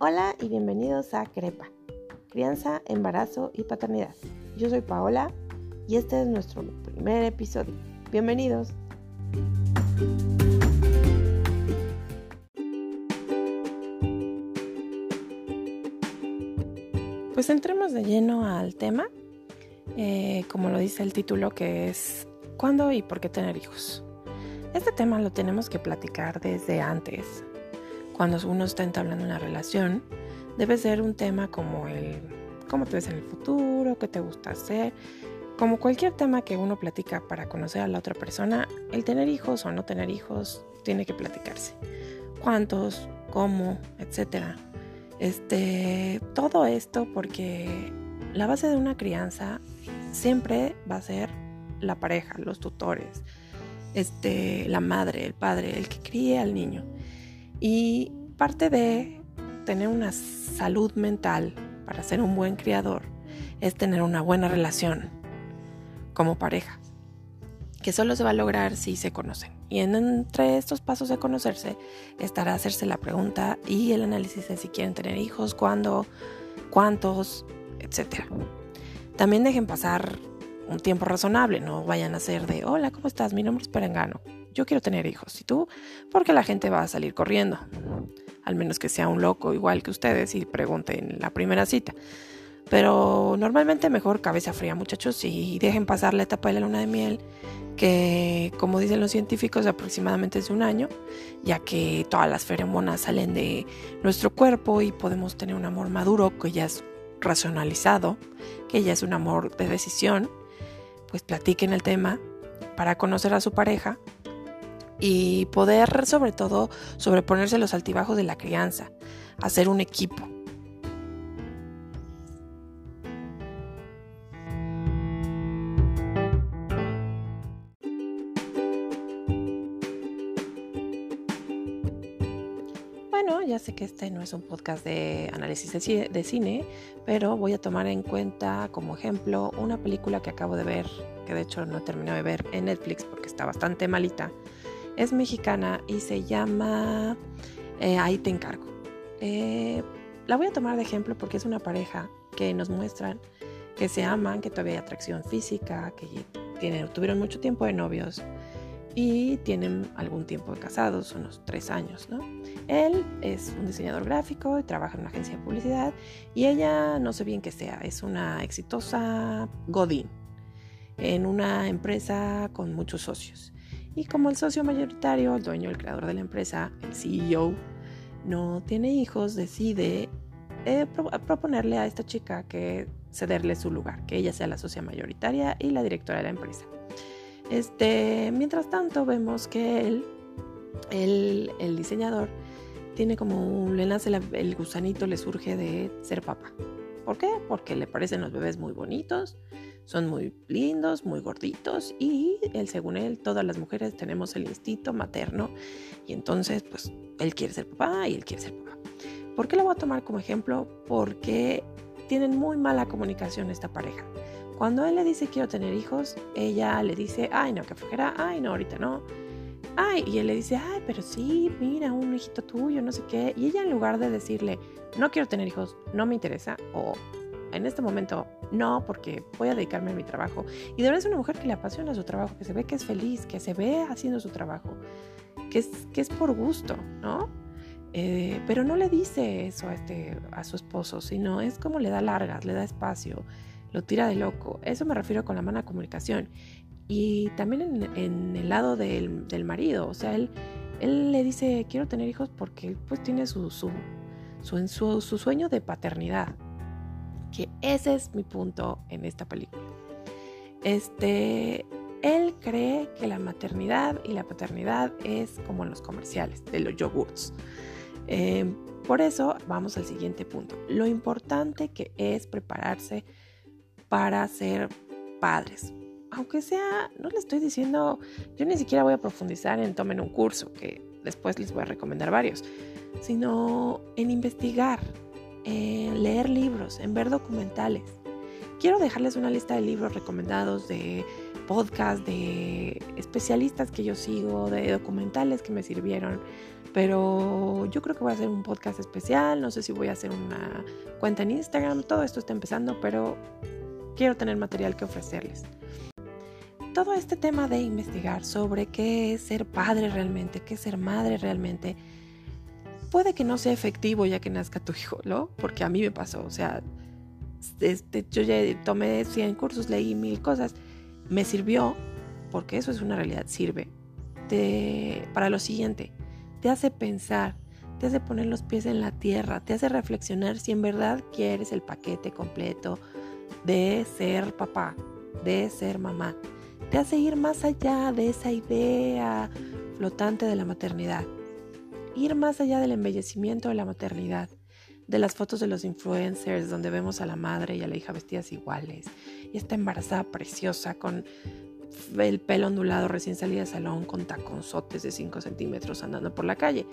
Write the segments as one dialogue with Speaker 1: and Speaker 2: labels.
Speaker 1: Hola y bienvenidos a CREPA, Crianza, Embarazo y Paternidad. Yo soy Paola y este es nuestro primer episodio. Bienvenidos. Pues entremos de lleno al tema, eh, como lo dice el título, que es ¿cuándo y por qué tener hijos? Este tema lo tenemos que platicar desde antes, cuando uno está entablando una relación, debe ser un tema como el cómo te ves en el futuro, qué te gusta hacer. Como cualquier tema que uno platica para conocer a la otra persona, el tener hijos o no tener hijos tiene que platicarse. ¿Cuántos? ¿Cómo? Etcétera. Este, todo esto porque la base de una crianza siempre va a ser la pareja, los tutores, este, la madre, el padre, el que críe al niño. Y parte de tener una salud mental para ser un buen criador es tener una buena relación como pareja, que solo se va a lograr si se conocen. Y entre estos pasos de conocerse estará hacerse la pregunta y el análisis de si quieren tener hijos, cuándo, cuántos, etc. También dejen pasar un tiempo razonable, no vayan a ser de, hola, ¿cómo estás? Mi nombre es Perengano yo quiero tener hijos. ¿Y tú? Porque la gente va a salir corriendo. Al menos que sea un loco igual que ustedes y pregunten en la primera cita. Pero normalmente mejor cabeza fría, muchachos, y dejen pasar la etapa de la luna de miel, que como dicen los científicos, aproximadamente es un año, ya que todas las feromonas salen de nuestro cuerpo y podemos tener un amor maduro que ya es racionalizado, que ya es un amor de decisión. Pues platiquen el tema para conocer a su pareja y poder sobre todo sobreponerse los altibajos de la crianza, hacer un equipo. Bueno, ya sé que este no es un podcast de análisis de cine, pero voy a tomar en cuenta como ejemplo una película que acabo de ver, que de hecho no he terminado de ver en Netflix porque está bastante malita, es mexicana y se llama eh, Ahí te encargo. Eh, la voy a tomar de ejemplo porque es una pareja que nos muestran que se aman, que todavía hay atracción física, que tienen, tuvieron mucho tiempo de novios y tienen algún tiempo de casados, unos tres años, ¿no? Él es un diseñador gráfico y trabaja en una agencia de publicidad y ella no sé bien qué sea, es una exitosa Godín en una empresa con muchos socios. Y como el socio mayoritario, el dueño, el creador de la empresa, el CEO, no tiene hijos, decide eh, proponerle a esta chica que cederle su lugar, que ella sea la socia mayoritaria y la directora de la empresa. Este, mientras tanto, vemos que él, el diseñador, tiene como un, le nace el gusanito, le surge de ser papá. ¿Por qué? Porque le parecen los bebés muy bonitos, son muy lindos, muy gorditos y él, según él, todas las mujeres tenemos el instinto materno y entonces pues él quiere ser papá y él quiere ser papá. ¿Por qué lo voy a tomar como ejemplo? Porque tienen muy mala comunicación esta pareja. Cuando él le dice quiero tener hijos, ella le dice, ay no, que flojera, ay no, ahorita no. Ay, y él le dice, ay, pero sí, mira, un hijito tuyo, no sé qué. Y ella en lugar de decirle, no quiero tener hijos, no me interesa, o en este momento no, porque voy a dedicarme a mi trabajo. Y de verdad es una mujer que le apasiona su trabajo, que se ve que es feliz, que se ve haciendo su trabajo, que es, que es por gusto, ¿no? Eh, pero no le dice eso a, este, a su esposo, sino es como le da largas, le da espacio, lo tira de loco. Eso me refiero con la mala comunicación. Y también en, el lado del, marido, o sea, él, él le dice, quiero tener hijos porque él pues tiene su, su, su sueño de paternidad, que ese es mi punto en esta película. Este, él cree que la maternidad y la paternidad es como en los comerciales de los yogurts. Eh, por eso vamos al siguiente punto. Lo importante que es prepararse para ser padres. Aunque sea, no le estoy diciendo, yo ni siquiera voy a profundizar en tomen un curso, que después les voy a recomendar varios, sino en investigar, en leer libros, en ver documentales. Quiero dejarles una lista de libros recomendados de podcasts de especialistas que yo sigo, de documentales que me sirvieron. Pero yo creo que voy a hacer un podcast especial, no sé si voy a hacer una cuenta en Instagram, todo esto está empezando, pero quiero tener material que ofrecerles. Todo este tema de investigar sobre qué es ser padre realmente, qué es ser madre realmente, puede que no sea efectivo ya que nazca tu hijo, ¿no? Porque a mí me pasó, o sea, este, yo ya tomé 100 cursos, leí mil cosas, me sirvió, porque eso es una realidad, sirve, para lo siguiente, te hace pensar, te hace poner los pies en la tierra, te hace reflexionar si en verdad quieres el paquete completo de ser papá, de ser mamá. Te hace ir más allá de esa idea flotante de la maternidad, ir más allá del embellecimiento de la maternidad, de las fotos de los influencers donde vemos a la madre y a la hija vestidas iguales, y esta embarazada preciosa con el pelo ondulado recién salida de salón con taconzotes de 5 centímetros andando por la calle.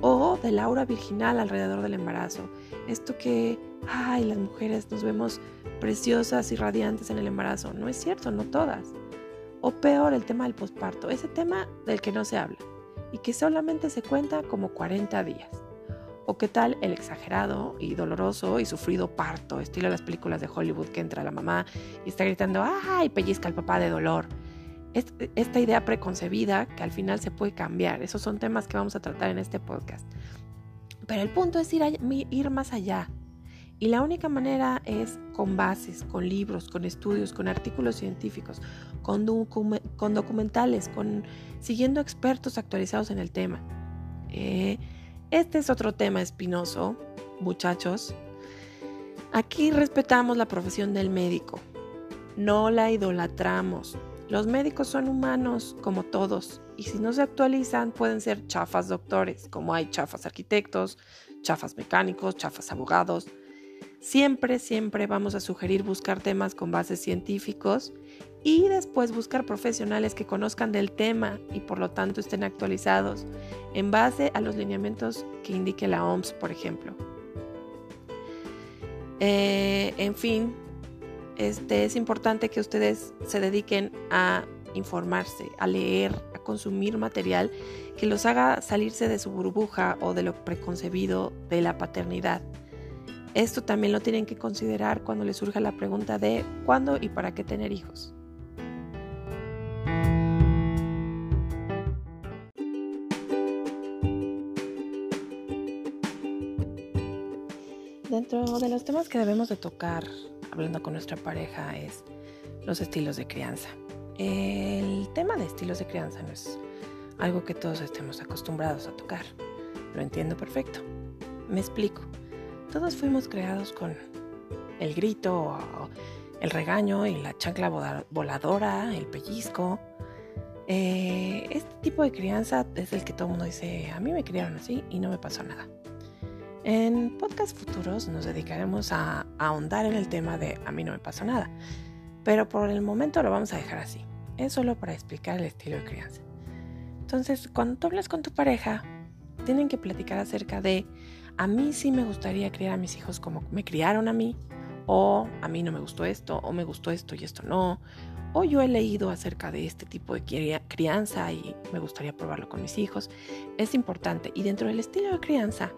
Speaker 1: O de Laura virginal alrededor del embarazo. Esto que, ay, las mujeres nos vemos preciosas y radiantes en el embarazo. No es cierto, no todas. O peor, el tema del posparto. Ese tema del que no se habla y que solamente se cuenta como 40 días. ¿O qué tal el exagerado y doloroso y sufrido parto, estilo de las películas de Hollywood que entra la mamá y está gritando, ¡ay! pellizca al papá de dolor. Esta idea preconcebida que al final se puede cambiar. Esos son temas que vamos a tratar en este podcast. Pero el punto es ir, ir más allá. Y la única manera es con bases, con libros, con estudios, con artículos científicos, con, con documentales, con siguiendo expertos actualizados en el tema. Eh, este es otro tema espinoso, muchachos. Aquí respetamos la profesión del médico, no la idolatramos. Los médicos son humanos como todos y si no se actualizan pueden ser chafas doctores, como hay chafas arquitectos, chafas mecánicos, chafas abogados. Siempre, siempre vamos a sugerir buscar temas con bases científicos y después buscar profesionales que conozcan del tema y por lo tanto estén actualizados en base a los lineamientos que indique la OMS, por ejemplo. Eh, en fin, este, es importante que ustedes se dediquen a informarse, a leer, a consumir material que los haga salirse de su burbuja o de lo preconcebido de la paternidad. Esto también lo tienen que considerar cuando les surja la pregunta de cuándo y para qué tener hijos. Dentro de los temas que debemos de tocar hablando con nuestra pareja es los estilos de crianza. El tema de estilos de crianza no es algo que todos estemos acostumbrados a tocar. Lo entiendo perfecto. Me explico. Todos fuimos creados con el grito, el regaño y la chancla voladora, el pellizco. Eh, este tipo de crianza es el que todo el mundo dice, a mí me criaron así y no me pasó nada. En podcast futuros nos dedicaremos a, ahondar en el tema de a mí no me pasó nada, pero por el momento lo vamos a dejar así. Es solo para explicar el estilo de crianza. Entonces, cuando tú hablas con tu pareja, tienen que platicar acerca de a mí sí me gustaría criar a mis hijos como me criaron a mí, o a mí no me gustó esto, o me gustó esto y esto no, o yo he leído acerca de este tipo de crianza y me gustaría probarlo con mis hijos. Es importante y dentro del estilo de crianza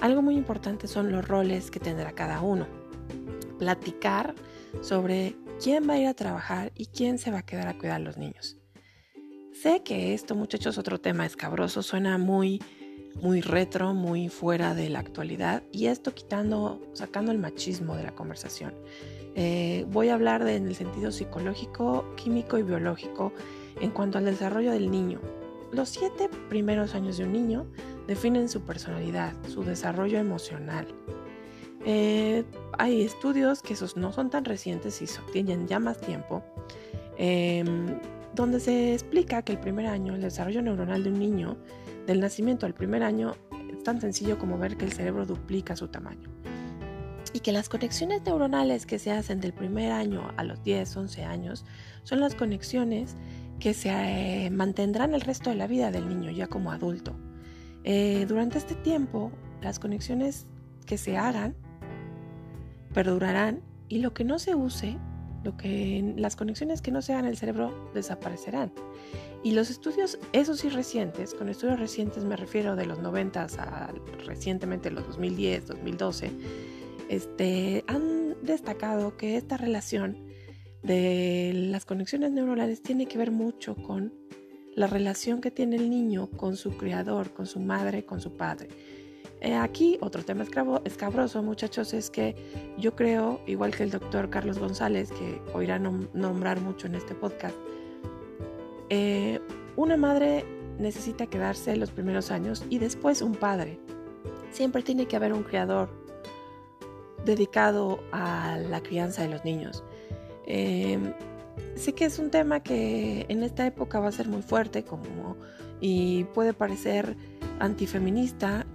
Speaker 1: algo muy importante son los roles que tendrá cada uno. Platicar sobre quién va a ir a trabajar y quién se va a quedar a cuidar a los niños. Sé que esto, muchachos, otro tema escabroso, suena muy, muy retro, muy fuera de la actualidad y esto quitando, sacando el machismo de la conversación. Eh, voy a hablar en el sentido psicológico, químico y biológico en cuanto al desarrollo del niño. Los siete primeros años de un niño definen su personalidad, su desarrollo emocional. Eh, hay estudios que esos no son tan recientes y tienen ya más tiempo, em, donde se explica que el primer año, el desarrollo neuronal de un niño, del nacimiento al primer año, es tan sencillo como ver que el cerebro duplica su tamaño. Y que las conexiones neuronales que se hacen del primer año a los 10, 11 años son las conexiones que se eh, mantendrán el resto de la vida del niño ya como adulto. Eh, durante este tiempo, las conexiones que se hagan perdurarán y lo que no se use lo que las conexiones que no se hagan en el cerebro desaparecerán. Y los estudios, esos sí recientes, con estudios recientes me refiero de los 90 a recientemente los 2010, 2012, este, han destacado que esta relación de las conexiones neuronales tiene que ver mucho con la relación que tiene el niño con su criador, con su madre, con su padre. Eh, aquí otro tema escabroso, muchachos, es que yo creo, igual que el doctor Carlos González, que oirá nombrar mucho en este podcast, eh, una madre necesita quedarse los primeros años y después un padre. Siempre tiene que haber un criador dedicado a la crianza de los niños. Em, sé que es un tema que en esta época va a ser muy fuerte como, y puede parecer antifeminista,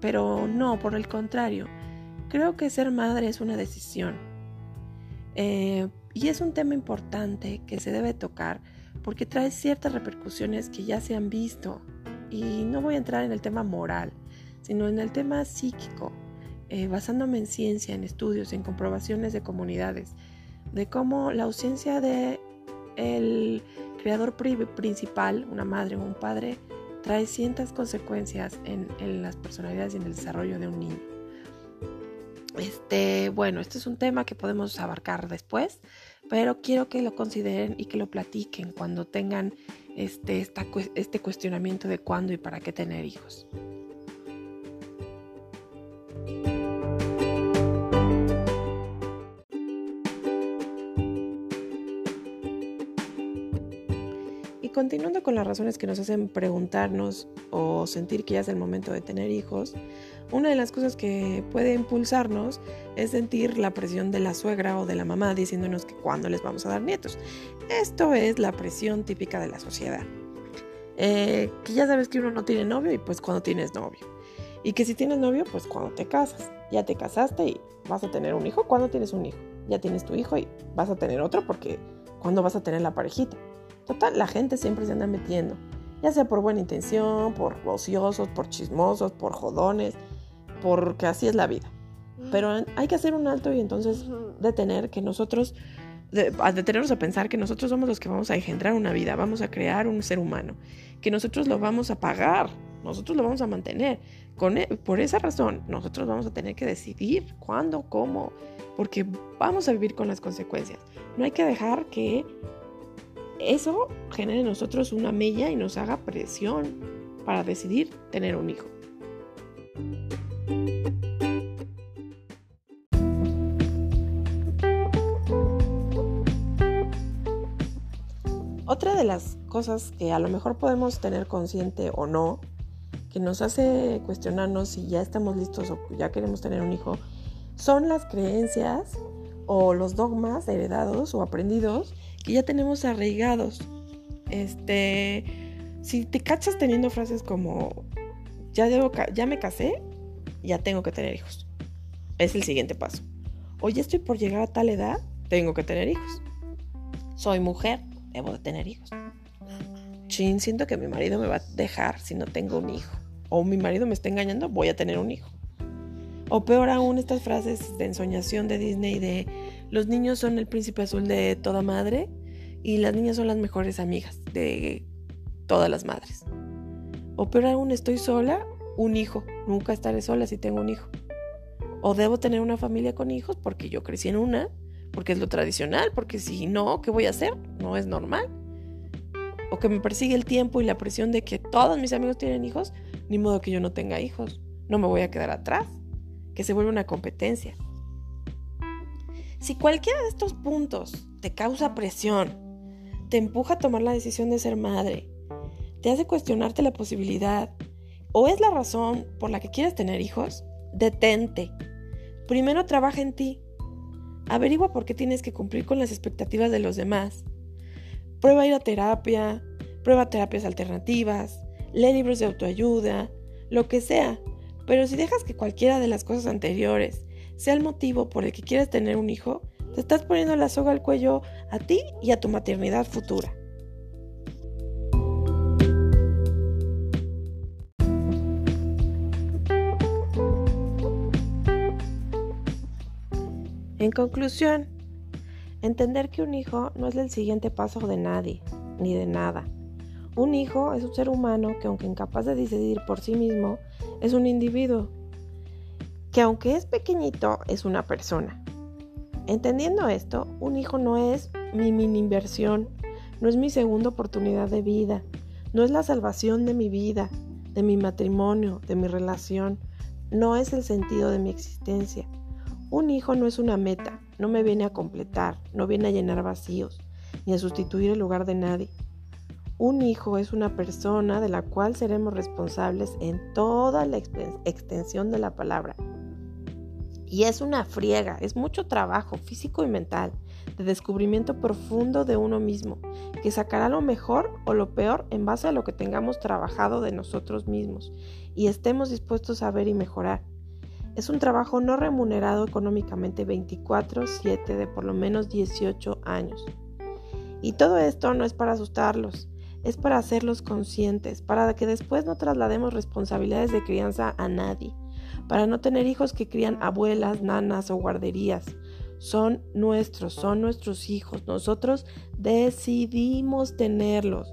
Speaker 1: pero no, por el contrario. Creo que ser madre es una decisión. Eh, y es un tema importante que se debe tocar porque trae ciertas repercusiones que ya se han visto. Y no voy a entrar en el tema moral, sino en el tema psíquico, eh, basándome en ciencia, en estudios, en comprobaciones de comunidades, de cómo la ausencia de el creador principal, una madre o un padre, trae ciertas consecuencias en, en, las personalidades y en el desarrollo de un niño. Este, bueno, este es un tema que podemos abarcar después, pero quiero que lo consideren y que lo platiquen cuando tengan este, esta, este cuestionamiento de cuándo y para qué tener hijos. Continuando con las razones que nos hacen preguntarnos o sentir que ya es el momento de tener hijos, una de las cosas que puede impulsarnos es sentir la presión de la suegra o de la mamá diciéndonos que cuándo les vamos a dar nietos. Esto es la presión típica de la sociedad. Eh, que ya sabes que uno no tiene novio y pues cuando tienes novio. Y que si tienes novio, pues cuando te casas. Ya te casaste y vas a tener un hijo. ¿Cuándo tienes un hijo? Ya tienes tu hijo y vas a tener otro porque ¿cuándo vas a tener la parejita? Total, la gente siempre se anda metiendo. Ya sea por buena intención, por ociosos, por chismosos, por jodones porque así es la vida. Pero hay que hacer un alto y entonces detener que nosotros, detenernos a pensar que nosotros somos los que vamos a engendrar una vida, vamos a crear un ser humano, que nosotros lo vamos a pagar, nosotros lo vamos a mantener. Con, e, por esa razón, nosotros vamos a tener que decidir cuándo, cómo, porque vamos a vivir con las consecuencias. No hay que dejar que eso genere en nosotros una mella y nos haga presión para decidir tener un hijo. Otra de las cosas que a lo mejor podemos tener consciente o no, que nos hace cuestionarnos si ya estamos listos o ya queremos tener un hijo, son las creencias o los dogmas heredados o aprendidos que ya tenemos arraigados. Este, si te cachas teniendo frases como ya debo ya me casé, ya tengo que tener hijos. Es el siguiente paso. O ya estoy por llegar a tal edad, tengo que tener hijos. Soy mujer, debo de tener hijos. Chin, siento que mi marido me va a dejar si no tengo un hijo. O mi marido me está engañando, voy a tener un hijo. O peor aún, estas frases de ensoñación de Disney de los niños son el príncipe azul de toda madre y las niñas son las mejores amigas de todas las madres. O peor aún, estoy sola, un hijo. Nunca estaré sola si tengo un hijo. O debo tener una familia con hijos porque yo crecí en una porque es lo tradicional, porque si no, ¿qué voy a hacer? No es normal. O que me persigue el tiempo y la presión de que todos mis amigos tienen hijos, ni modo que yo no tenga hijos. No me voy a quedar atrás. Que se vuelve una competencia. Si cualquiera de estos puntos te causa presión, te empuja a tomar la decisión de ser madre, te hace cuestionarte la posibilidad, o es la razón por la que quieres tener hijos, detente. Primero trabaja en ti Averigua por qué tienes que cumplir con las expectativas de los demás. Prueba ir a terapia, prueba terapias alternativas, lee libros de autoayuda, lo que sea. Pero si dejas que cualquiera de las cosas anteriores sea el motivo por el que quieres tener un hijo, te estás poniendo la soga al cuello a ti y a tu maternidad futura. En conclusión, Entender que un hijo no es el siguiente paso de nadie, ni de nada. Un hijo es un ser humano que aunque incapaz de decidir por sí mismo, es un individuo. Que aunque es pequeñito, es una persona. Entendiendo esto, un hijo no es mi mini inversión, no es mi segunda oportunidad de vida, no es la salvación de mi vida, de mi matrimonio, de mi relación, no es el sentido de mi existencia. Un hijo no es una meta, no me viene a completar, no viene a llenar vacíos, ni a sustituir el lugar de nadie. Un hijo es una persona de la cual seremos responsables en toda la extensión de la palabra. Y es una friega, es mucho trabajo físico y mental, de descubrimiento profundo de uno mismo, que sacará lo mejor o lo peor en base a lo que tengamos trabajado de nosotros mismos y estemos dispuestos a ver y mejorar. Es un trabajo no remunerado económicamente 24/7 de por lo menos 18 años. Y todo esto no es para asustarlos, es para hacerlos conscientes, para que después no traslademos responsabilidades de crianza a nadie, para no tener hijos que crían abuelas, nanas o guarderías. Son nuestros, son nuestros hijos. Nosotros decidimos tenerlos.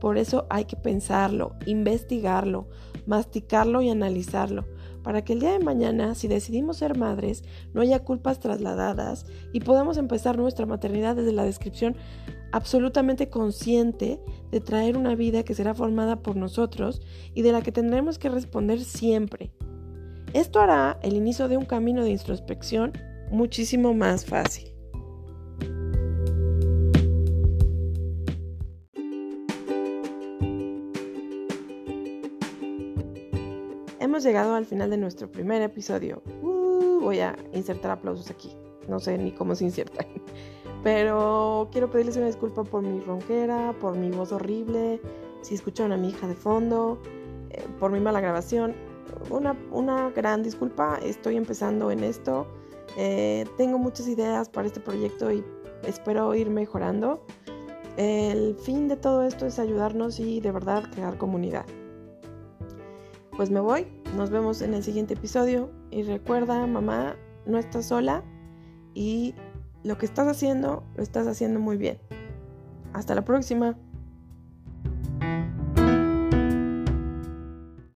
Speaker 1: Por eso hay que pensarlo, investigarlo, masticarlo y analizarlo para que el día de mañana, si decidimos ser madres, no haya culpas trasladadas y podamos empezar nuestra maternidad desde la descripción absolutamente consciente de traer una vida que será formada por nosotros y de la que tendremos que responder siempre. Esto hará el inicio de un camino de introspección muchísimo más fácil. Hemos llegado al final de nuestro primer episodio. Uh, voy a insertar aplausos aquí. No sé ni cómo se insertan. Pero quiero pedirles una disculpa por mi ronquera, por mi voz horrible, si escucharon a mi hija de fondo, eh, por mi mala grabación. Una, una, gran disculpa, estoy empezando en esto. Eh, tengo muchas ideas para este proyecto y espero ir mejorando. El fin de todo esto es ayudarnos y de verdad crear comunidad pues me voy. Nos vemos en el siguiente episodio. Y recuerda, mamá, no estás sola y lo que estás haciendo, lo estás haciendo muy bien. Hasta la próxima.